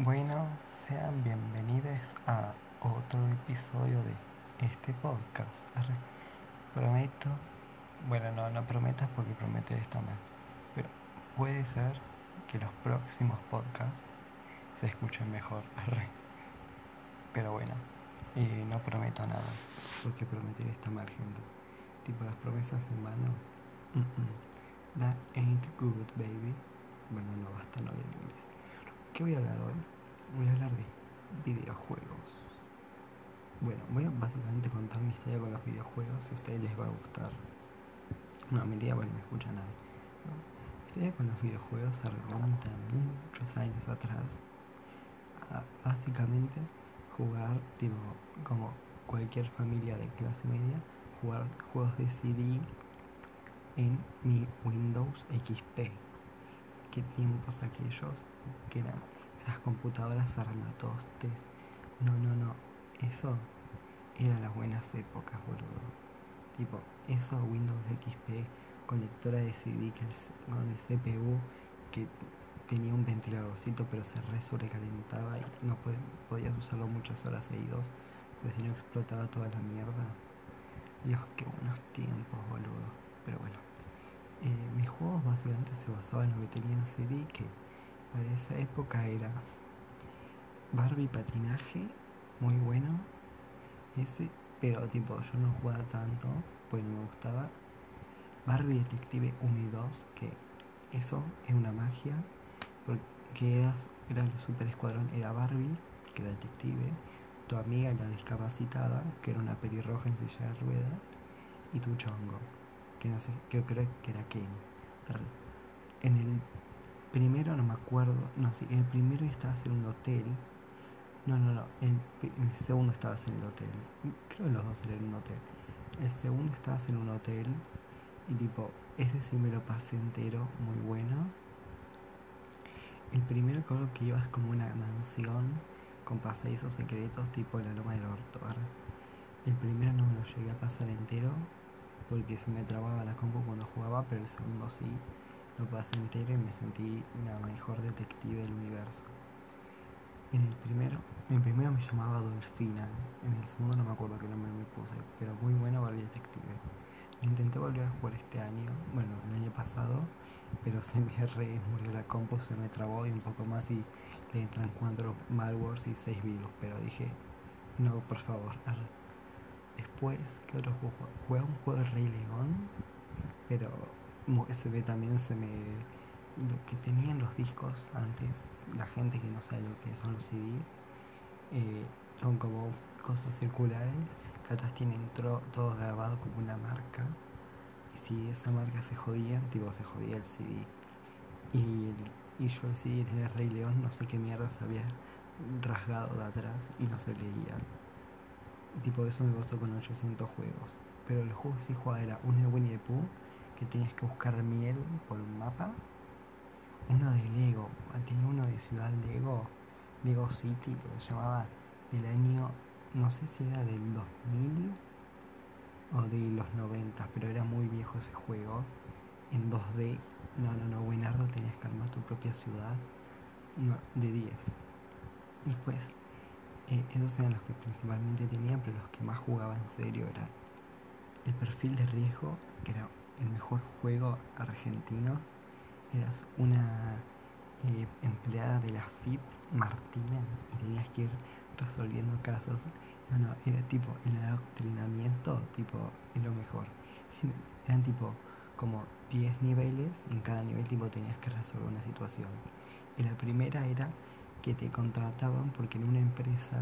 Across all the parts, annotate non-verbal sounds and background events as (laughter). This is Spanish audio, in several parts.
Bueno, sean bienvenidos a otro episodio de este podcast. Prometo, bueno, no, no prometas porque prometer está mal, pero puede ser que los próximos podcasts se escuchen mejor. Pero bueno, y no prometo nada, porque prometer está mal, gente. Tipo las promesas en vano. That ain't good, baby. Bueno, no basta, no en inglés. ¿Qué voy a hablar hoy? Voy a hablar de videojuegos. Bueno, voy a básicamente contar mi historia con los videojuegos, si a ustedes les va a gustar. No, mentira, bueno, me escucha nadie. Mi historia con los videojuegos se remonta muchos años atrás. A básicamente jugar, tipo, como cualquier familia de clase media, jugar juegos de CD en mi Windows XP. Qué tiempos aquellos que eran esas computadoras armatostes. No, no, no. Eso era las buenas épocas, boludo. Tipo, eso Windows XP con lectora de CD con el CPU que tenía un ventiladorcito pero se re sobrecalentaba y no podías usarlo muchas horas seguidos, pues si no explotaba toda la mierda. Dios, qué buenos tiempos, boludo. Pero bueno, eh, mis juegos básicamente se basaban en lo que tenía en CD, que para esa época era Barbie patinaje, muy bueno. Ese, pero tipo, yo no jugaba tanto, pues no me gustaba. Barbie Detective 1 y 2, que eso es una magia, porque era, el super escuadrón, era Barbie, que era detective, tu amiga la discapacitada, que era una pelirroja en silla de ruedas, y tu chongo, que no sé, creo, creo que era Ken. En el primero no me acuerdo, no, sí, en el primero estabas en un hotel. No, no, no, en, el segundo estabas en el hotel. Creo que los dos eran en un hotel. El segundo estabas en un hotel y tipo, ese sí me lo pasé entero, muy bueno. El primero creo que ibas como una mansión con pasadizos secretos tipo la loma del orto. El primero no me lo llegué a pasar entero porque se me trababa la compu cuando jugaba, pero el segundo sí lo pasé entero y me sentí la mejor detective del universo. En el primero, en el primero me llamaba Dolfina, en el segundo no me acuerdo qué nombre me puse, pero muy bueno Barbie Detective. Lo intenté volver a jugar este año, bueno, el año pasado, pero se me re murió la compu, se me trabó y un poco más y le entran cuatro malwares y seis virus, pero dije, no, por favor. Después, ¿qué otro juego? Juega un juego de Rey León, pero ve también se me lo que tenían los discos antes la gente que no sabe lo que son los CDs eh, son como cosas circulares que atrás tienen todo grabado como una marca y si esa marca se jodía tipo se jodía el CD y, y yo el CD tenía Rey León no sé qué mierda se había rasgado de atrás y no se leía. Tipo eso me pasó con 800 juegos pero el juego que sí jugaba era uno de Winnie the Pooh que tenías que buscar miel por un mapa. Uno de Lego, tenía uno de Ciudad Lego, Lego City, que se llamaba del año, no sé si era del 2000 o de los 90, pero era muy viejo ese juego. En 2D, no, no, no, Buenardo tenías que armar tu propia ciudad. No, de 10. Después, eh, esos eran los que principalmente tenían, pero los que más jugaba en serio era el perfil de riesgo, que era el mejor juego argentino. Eras una eh, empleada de la FIP, Martina, y tenías que ir resolviendo casos. No, no, era tipo el adoctrinamiento, tipo, es lo mejor. Eran tipo como 10 niveles, en cada nivel tipo tenías que resolver una situación. Y la primera era que te contrataban porque en una empresa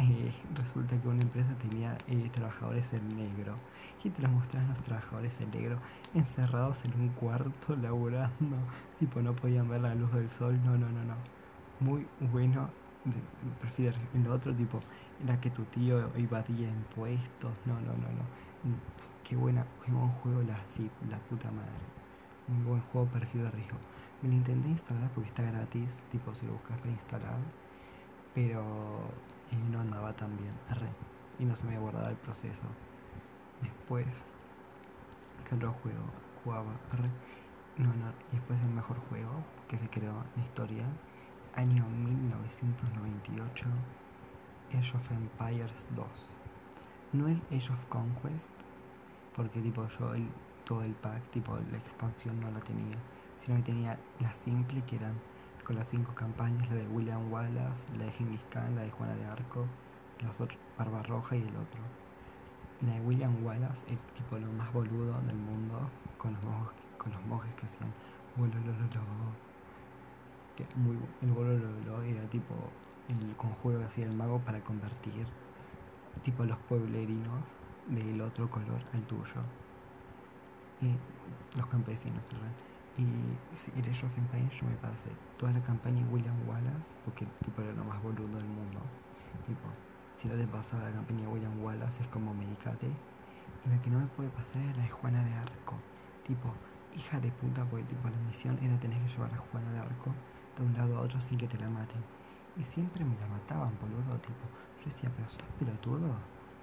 eh, resulta que una empresa tenía eh, trabajadores en negro y te los mostraban los trabajadores en negro encerrados en un cuarto (laughs) laburando, tipo no podían ver la luz del sol, no, no, no, no. Muy bueno, prefiero el otro tipo era que tu tío evadía impuestos, no, no, no, no. Qué buena, qué buen juego la FIP, la puta madre. Muy buen juego perfil de riesgo. Me lo intenté instalar porque está gratis, tipo si lo buscas para instalar, pero y no andaba tan bien, y no se me guardado el proceso. Después, ¿qué otro juego jugaba? No, no, y después el mejor juego que se creó en historia año 1998, Age of Empires 2. No el Age of Conquest, porque tipo yo el, todo el pack, tipo la expansión no la tenía, sino que tenía la simple que eran con las cinco campañas, la de William Wallace, la de Genghis Khan, la de Juana de Arco, los otros, Barbarroja y el otro. La de William Wallace es tipo lo más boludo del mundo, con los monjes, con los monjes que hacían que muy el bolololo era tipo el conjuro que hacía el mago para convertir tipo los pueblerinos del otro color al tuyo. Y los campesinos, ¿verdad? Y si of Empires yo me pasé toda la campaña en William Wallace, porque tipo era lo más boludo del mundo. Tipo, si no te pasaba la campaña de William Wallace es como medicate. Y la que no me puede pasar era la de Juana de Arco. Tipo, hija de puta, porque tipo la misión era tener que llevar a Juana de Arco de un lado a otro sin que te la maten. Y siempre me la mataban, boludo, tipo. Yo decía, pero sos pelotudo,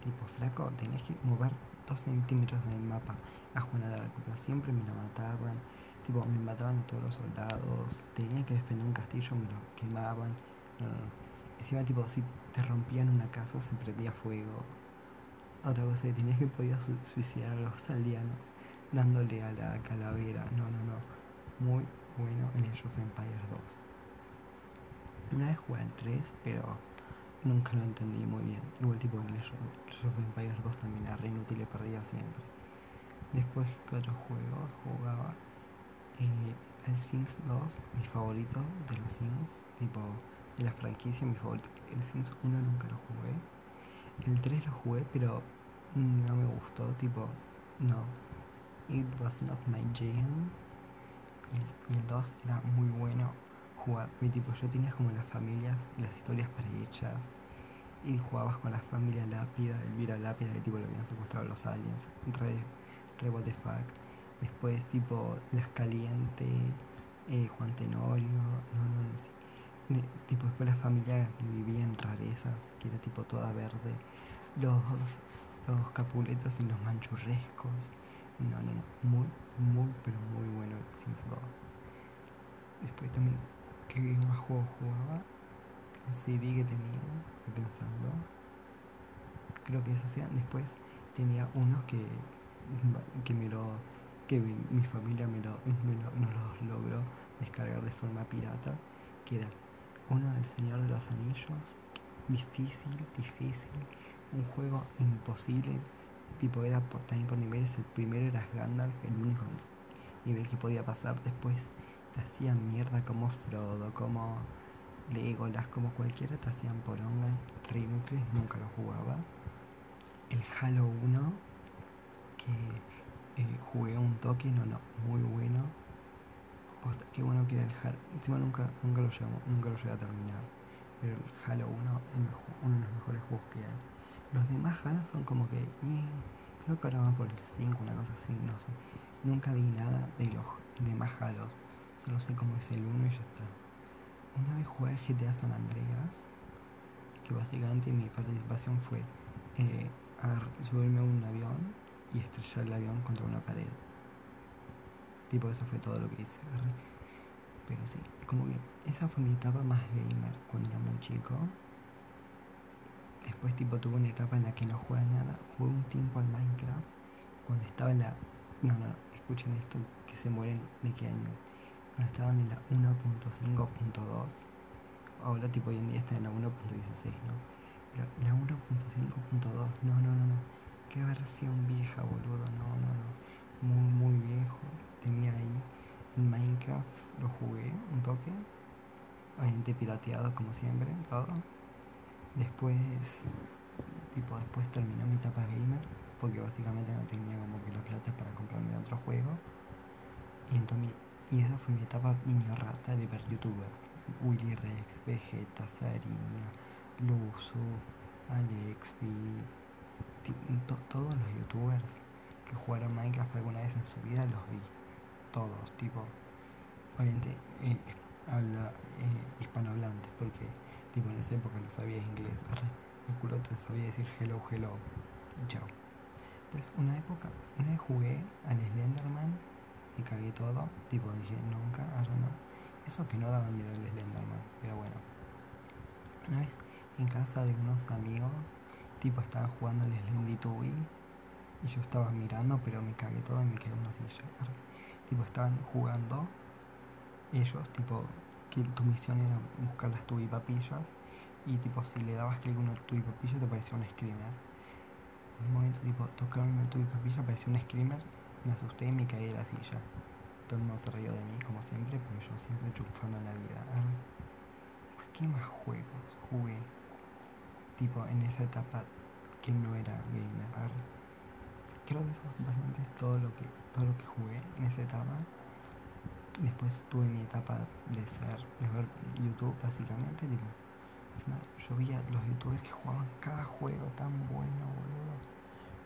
tipo flaco, tenés que mover dos centímetros en el mapa a Juana de Arco, pero siempre me la mataban Tipo, me mataban todos los soldados, tenía que defender un castillo, me lo quemaban. No, no, Encima, tipo, si te rompían una casa, se prendía fuego. Otra cosa que tenías que podías suicidar a los aldeanos dándole a la calavera. No, no, no. Muy bueno en Age of Empires 2. Una vez jugué al 3, pero nunca lo entendí muy bien. Igual tipo en Age of Empires 2 también era re inútil y perdía siempre. Después que otros juegos jugaba eh, el Sims 2, mi favorito de los Sims, tipo de la franquicia, mi favorito. El Sims 1 nunca lo jugué. El 3 lo jugué, pero no me gustó, tipo, no. It was not my jam. Y el, 2 era muy bueno jugar, tipo, ya tenías como las familias, las historias prehechas. Y jugabas con la familia Lápida, Elvira Lápida, que tipo lo habían secuestrado los aliens. Re, re what the fuck Después tipo Las Caliente, eh, Juan Tenorio, no, no, no, tipo después la familia que vivía en rarezas, que era tipo toda verde, los, los capuletos y los manchurrescos, no, no, no, muy, muy, pero muy bueno Sims 2. Después también, ¿qué más juegos jugaba? El CD que tenía, estoy pensando. Creo que eso sea. Después tenía unos que, que me lo que mi, familia me, lo, nos los logró descargar de forma pirata, que era uno del Señor de los Anillos, difícil, difícil, un juego imposible, tipo era por, también por niveles, el primero era Gandalf, el único nivel que podía pasar, después te hacían mierda como Frodo, como Legolas, como cualquiera, te hacían poronga, re nunca lo jugaba. El Halo 1, que eh, jugué un toque, no, no, muy bueno. qué bueno que era el Halo. Encima nunca, nunca, lo, llevamos, nunca lo llegué a terminar. Pero el Halo 1 es uno de los mejores juegos que hay. Los demás Halo son como que. creo que ahora van por el 5, una cosa así, no sé. Nunca vi nada de los demás Halos. Solo sé cómo es el 1 y ya está. Una vez jugué GTA San Andreas, que básicamente mi participación fue eh, subirme a un avión y estrellar el avión contra una pared. Tipo, eso fue todo lo que hice. Pero sí, como que esa fue mi etapa más gamer cuando era muy chico. Después, tipo, tuve una etapa en la que no juega nada. Jugué un tiempo al Minecraft cuando estaba en la. No, no, escuchen esto, que se mueren de qué año. Cuando estaban en la 1.5.2. Ahora, tipo, hoy en día está en la 1.16, ¿no? Pero la 1.5.2, no, no, no, no qué versión vieja, boludo. No, no, no. Muy, muy viejo. Tenía ahí en Minecraft, lo jugué un toque. Obviamente pirateado como siempre, todo. Después, tipo, después terminó mi etapa gamer, porque básicamente no tenía como que la plata para comprarme otro juego. Y entonces, esa fue mi etapa niño rata de ver youtubers. Willy Rex, Vegeta, Sarinia, Luzu, AlexB, todos los youtubers que jugaron Minecraft alguna vez en su vida los vi. Todos, tipo, obviamente eh, habla eh, hispanohablante, porque tipo en esa época no sabía inglés. el culo te sabía decir hello, hello, chao. Pues una época, una vez jugué al Slenderman y cagué todo, tipo dije nunca, nada. Eso que no daba miedo el Slenderman, pero bueno. Una vez en casa de unos amigos, tipo estaban jugando el Slendy y yo estaba mirando, pero me cagué todo y me quedé en una silla. Tipo, estaban jugando ellos, tipo, que tu misión era buscar las tubipapillas y tipo, si le dabas clic a una tubipapilla te parecía un screamer. En un momento, tipo, tocaron una tubipapilla, parecía un screamer, me asusté y me caí de la silla. Todo el mundo se rió de mí, como siempre, pero yo siempre triunfando en la vida. ¿qué más juegos jugué? Tipo, en esa etapa que no era gamer creo que eso es bastante todo lo que, todo lo que jugué en esa etapa. Después tuve mi etapa de ser, de ver YouTube básicamente, tipo, yo veía los youtubers que jugaban cada juego tan bueno, boludo.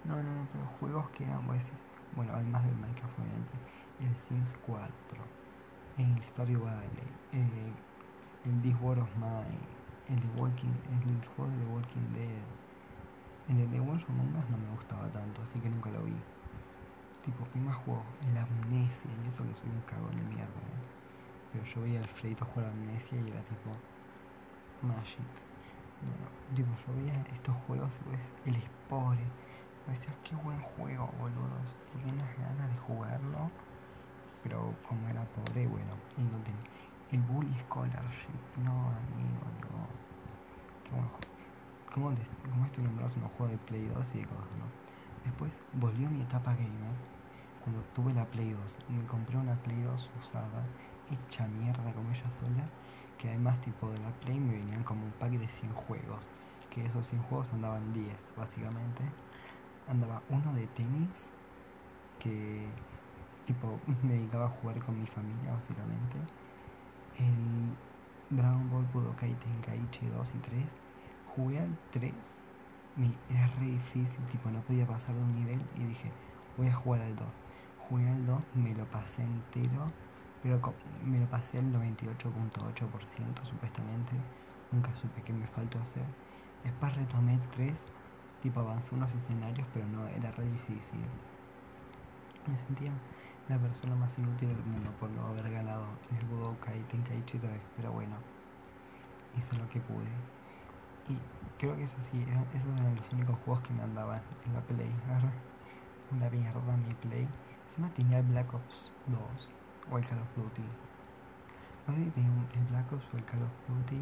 No, no, no, pero juegos que eran, voy a decir, bueno, además del Minecraft obviamente, el Sims 4, el Stardew Valley, eh, el This War of Mine, el The Walking, el juego de The Walking Dead, en el de Wolf Among Us no me gustaba tanto, así que nunca lo vi. Tipo, ¿qué más juego? El Amnesia, y eso que soy un cagón de mierda, ¿eh? Pero yo veía al Freito jugar Amnesia y era tipo Magic. No, no, tipo, yo veía estos juegos pues el Spore. Me decía, qué buen juego, boludo. Tenía unas ganas de jugarlo, pero como era pobre, bueno, tenía. El Bully Scholarship, no, amigo, no. Qué buen juego como, estoy nombrado unos juegos de Play 2 y de cosas, ¿no? Después volvió mi etapa gamer cuando tuve la Play 2. Me compré una Play 2 usada, hecha mierda como ella sola, que además tipo de la Play me venían como un pack de 100 juegos, que esos 100 juegos andaban 10 básicamente. Andaba uno de tenis, que tipo (laughs) me dedicaba a jugar con mi familia básicamente. El Dragon Ball Budokai Tenkaichi 2 y 3 jugué al 3, me, era re difícil, tipo no podía pasar de un nivel y dije, voy a jugar al 2. Jugué al 2, me lo pasé entero, pero me lo pasé al 98.8% supuestamente, nunca supe qué me faltó hacer. Después retomé el 3, tipo avanzé unos escenarios, pero no, era re difícil. Me sentía la persona más inútil del mundo por no haber ganado en el Budokai Tenkaichi 3, pero bueno, hice lo que pude. Y creo que eso sí, esos eran los únicos juegos que me andaban en la Play. Una mierda mi Play. Se me tenía el Black Ops 2 o el Call of Duty. No sé si tenía el Black Ops o el Call of Duty.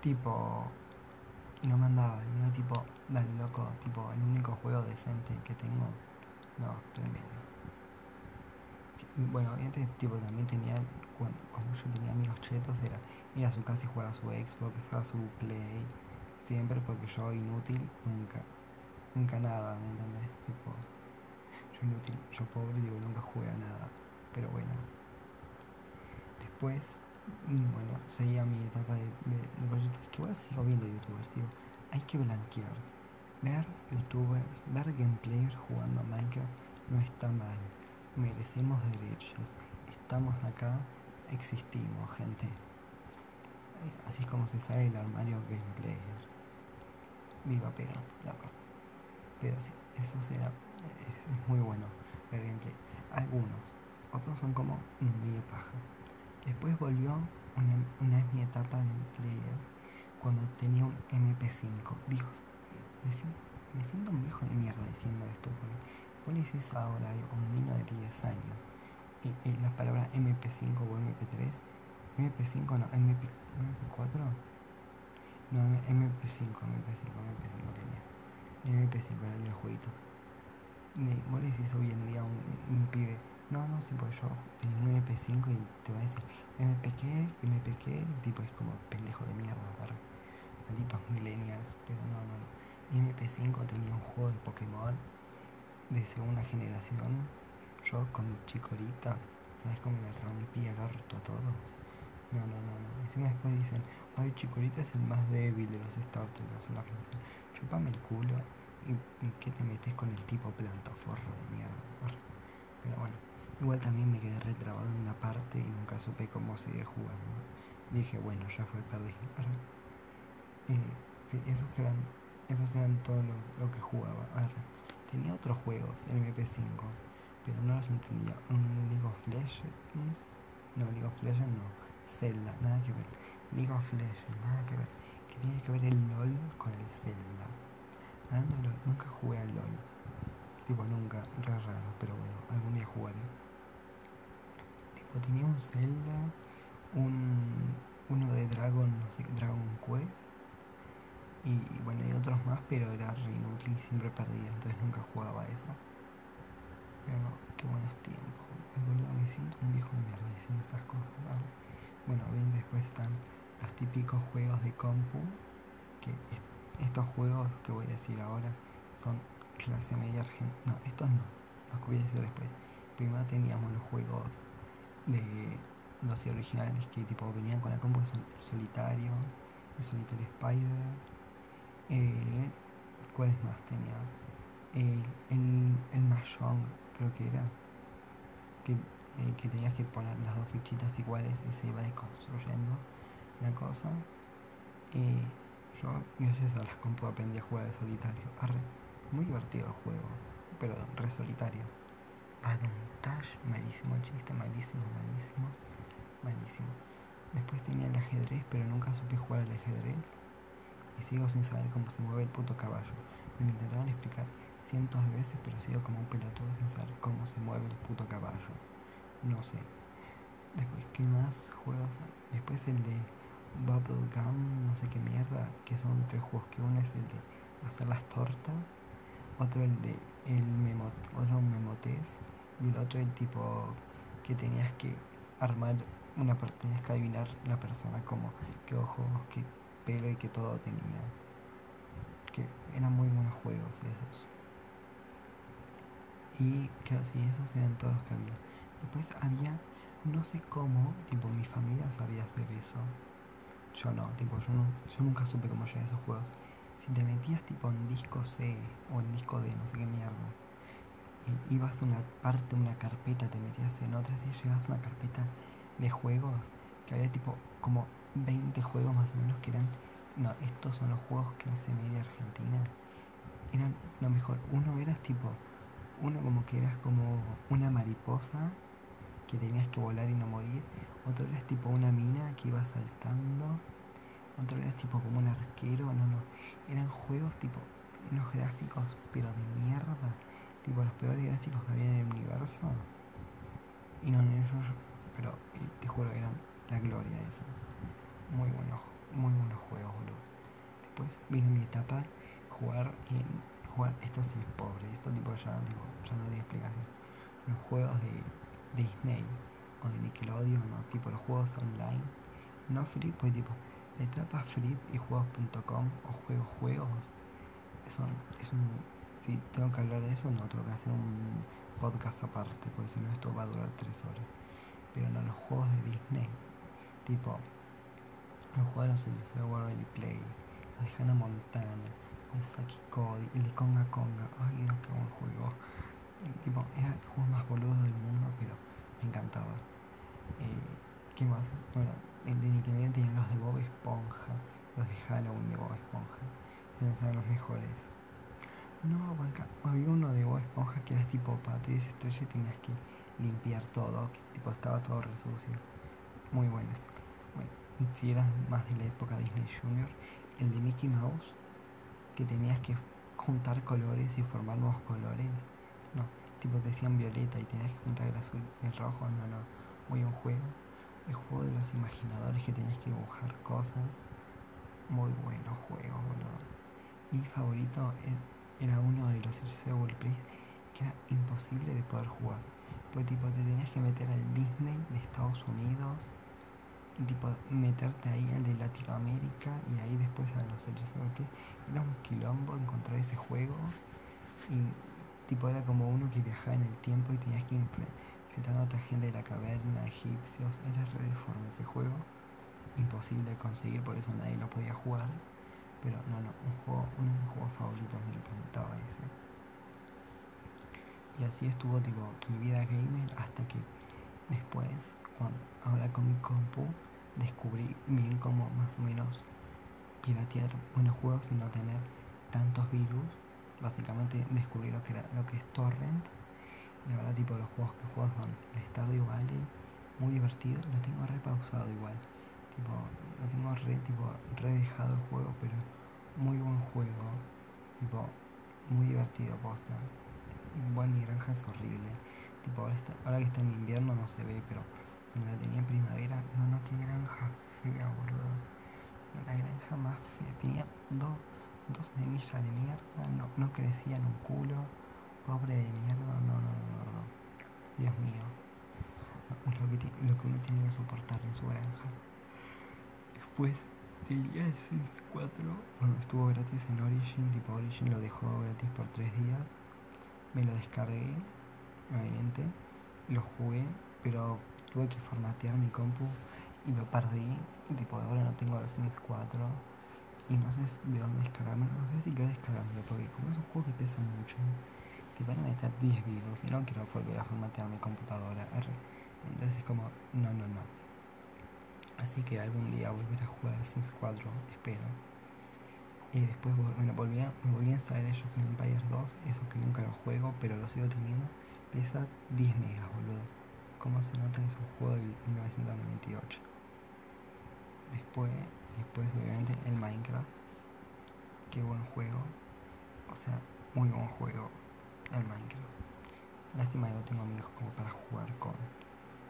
Tipo. Y no me andaba. Y no tipo, dale loco, tipo, el único juego decente que tengo. No, tremendo. Bueno, obviamente, tipo, también tenía, como yo tenía amigos chetos, era ir a su casa y jugar a su Xbox, a su Play, siempre porque yo inútil, nunca, nunca nada, ¿me entendés? Tipo, yo inútil, yo pobre, digo, nunca jugué a nada, pero bueno. Después, mm, bueno, seguía mi etapa de, de, Es que ahora sigo viendo youtubers, digo, hay que blanquear. Ver youtubers, ver gameplayers jugando a Minecraft no está mal. Merecemos derechos. Estamos acá, existimos, gente. Así es como se sale el armario gameplay. Viva pero, loco. Pero sí, eso será. Es, muy bueno el gameplay. Algunos, otros son como medio paja. Después volvió una, una mi etapa gameplayer cuando tenía un MP5. Dios, me me siento un viejo de mierda diciendo esto porque dices ahora a un niño de 10 años y, y la palabra MP5 o MP3 MP5 no, MP, MP4 no, MP5, MP5, MP5 tenía MP5 era el jueguito me, vos le decís hoy en día un, un pibe no, no sé, pues yo tenía un MP5 y te va a decir MP qué, MP qué, tipo es como pendejo de mierda, ¿verdad? malditos millennials, pero no, no, no. MP5 tenía un juego de Pokémon de segunda generación. Yo con mi chicorita, ¿sabes cómo le rompí el orto a todos? No, no, no, no. Encima después dicen, ay, Chicorita es el más débil de los starters de la sola generación. Chupame el culo y, que te metes con el tipo planta forro de mierda. Pero bueno, igual también me quedé retrabado en una parte y nunca supe cómo seguir jugando. Dije, bueno, ya fue, perdí. Eh, sí, esos eran, esos eran todo lo, que jugaba. Tenía otros juegos en MP5, pero no los entendía. Un League of Legends no, League of Legends no, Zelda, nada que ver, League of Legends, nada que ver, que tiene que ver el LOL con el Zelda. LOL, nunca jugué al LOL, tipo nunca, re raro, pero bueno, algún día jugaré. Tipo, tenía un Zelda, un, uno de Dragon, no sé, Dragon Quest, y bueno, y otros más, pero era re inútil y siempre perdía, entonces nunca jugaba eso. Pero no, qué buenos tiempos. me siento un viejo de mierda diciendo estas cosas. Bueno, bien, después están los típicos juegos de compu, que estos juegos que voy a decir ahora son clase media argentina. No, estos no, los que voy a decir después. Primero teníamos los juegos de los originales que tipo venían con la compu, son el solitario, el solitario Spider, eh, ¿cuáles más tenía? El, el, el Mahjong, creo que era, que, eh, que tenías que poner las dos fichitas iguales y se iba desconstruyendo la cosa. Eh, yo, gracias a las compu, aprendí a jugar de solitario. Muy divertido el juego, pero re solitario. Adontage, malísimo chiste, malísimo, malísimo, malísimo. Después tenía el ajedrez, pero nunca supe jugar al ajedrez. Y sigo sin saber cómo se mueve el puto caballo. Me lo intentaron explicar cientos de veces, pero sigo como un pelotudo sin saber cómo se mueve el puto caballo. No sé. Después, ¿qué más juegos Después el de Bubblegum, no sé qué mierda, que son tres juegos, que uno es el de hacer las tortas, otro el de el memo, otro un memotes, y el otro el tipo que tenías que armar una tenías que adivinar la persona como qué ojos, qué pelo y que todo tenía. Que eran muy buenos juegos esos. Y claro, sí, esos eran todos los que había. Después había, no sé cómo, tipo, mi familia sabía hacer eso. Yo no, tipo, yo, no, yo nunca supe cómo llegar a esos juegos. Si te metías tipo en disco C o en disco D, no sé qué mierda, ibas a una parte, una carpeta, te metías en otra, y llegabas a una carpeta de juegos que había tipo como 20 juegos más o menos que eran, son los juegos clase media argentina. Eran, lo mejor, uno era tipo uno como que eras como una mariposa que tenías que volar y no morir. Otro eras tipo una mina que iba saltando. Otro eras tipo como un arquero. No, no. Eran juegos tipo unos gráficos pero de mierda. Tipo los peores gráficos que había en el universo. Y no, no, pero eh, te juro que eran la gloria de esos. Muy buenos, muy buenos juegos, boludo. Después vino mi etapa jugar en esto sí es pobre, esto tipo ya, digo, ya no doy explicación. Los juegos de Disney o de Nickelodeon, ¿no? tipo los juegos online, no free, pues tipo, de trapa free y juegos.com o juegos juegos, son, es un, si tengo que hablar de eso, no, tengo que hacer un podcast aparte, porque si no esto va a durar tres horas. Pero no, los juegos de Disney, tipo, los juegos los de World Play, de Hannah Montana, el Saki Cody, el de Conga Conga. Ay, no, qué buen juego. tipo, era el juego más boludo del mundo, pero me encantaba. Eh, ¿Qué más? Bueno, el de Nickelodeon tenía los de Bob Esponja, los de Halloween de Bob Esponja. Esos eran los mejores. No, banca, había uno de Bob Esponja que era tipo Patricia Estrella y tenías que limpiar todo, que tipo estaba todo resucio. Muy buenos. Bueno, si eras más de la época Disney Junior, el de Mickey Mouse que tenías que juntar colores y formar nuevos colores. No, tipo te decían violeta y tenías que juntar el azul y el rojo. No, no, muy buen juego. El juego de los imaginadores que tenías que dibujar cosas. Muy buenos juegos, boludo. Mi favorito era uno de los de Play que era imposible de poder jugar. Pues tipo te tenías que meter al Disney de Estados Unidos tipo meterte ahí al de Latinoamérica y ahí después a los que era un quilombo encontrar ese juego y tipo era como uno que viajaba en el tiempo y tenías que enfrentar a otra gente de la caverna, egipcios, era re deforme ese juego, imposible de conseguir, por eso nadie lo podía jugar, pero no, no, un juego, uno de mis juegos favoritos, me encantaba ese. Y así estuvo tipo mi vida gamer hasta que después, ahora con mi compu, descubrí bien cómo más o menos piratear buenos juegos y no tener tantos virus. Básicamente descubrí lo que, era, lo que es torrent. Y ahora tipo los juegos que juego son el Stardew Valley, muy divertido. Lo tengo repausado igual. Tipo, lo tengo re, tipo, re dejado el juego, pero muy buen juego. Tipo, muy divertido posta. Igual mi granja es horrible. Tipo, ahora, que está en invierno no se ve, pero la tenía en primavera, no, no, qué granja fea, boludo. La granja más fea. Tenía dos, dos semillas de mierda, no, no crecían un culo. Pobre de mierda, no, no, no, no. Dios mío. Lo que, uno tiene que soportar en su granja. Después, día de Sims 4, bueno, estuvo gratis en Origin, tipo Origin lo dejó gratis por 3 días. Me lo descargué, obviamente, lo jugué, pero tuve que formatear mi compu y lo perdí. Y tipo ahora no tengo los Sims 4 y no sé de dónde descargarme, no sé si quiero descargarme porque como es un juego que pesa mucho, te van a meter 10 virus y no quiero volver a formatear mi computadora. Entonces es como, no, no, no. Así que algún día volveré a jugar Sims 4, espero. Y después bueno, volví a, me volví a instalar Age of Empires 2, eso que nunca lo juego, pero lo sigo teniendo. Pesa 10 megas, boludo. Como se nota es un juego de 1998. Después, después obviamente el Minecraft. Qué buen juego. O sea, muy buen juego el Minecraft. Lástima que no tengo amigos como para jugar con.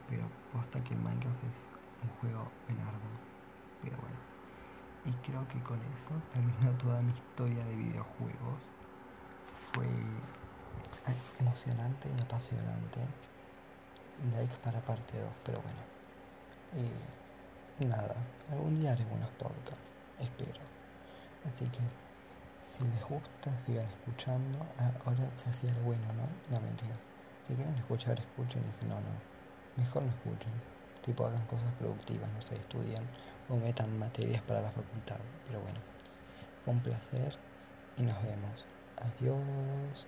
Pero posta que Minecraft es un juego enardo. Pero bueno. Y creo que con eso terminó toda mi historia de videojuegos. Fue emocionante y apasionante. Like para parte 2, pero bueno. Nada, algún día haré buenos podcasts, espero. Así que si les gusta, sigan escuchando. Ah, ahora se hacía el bueno, ¿no? No mentira. Si quieren escuchar, escuchen. Y si no, no. Mejor no escuchen. Tipo, hagan cosas productivas, no sé, estudian o metan materias para la facultad. Pero bueno, fue un placer y nos vemos. Adiós.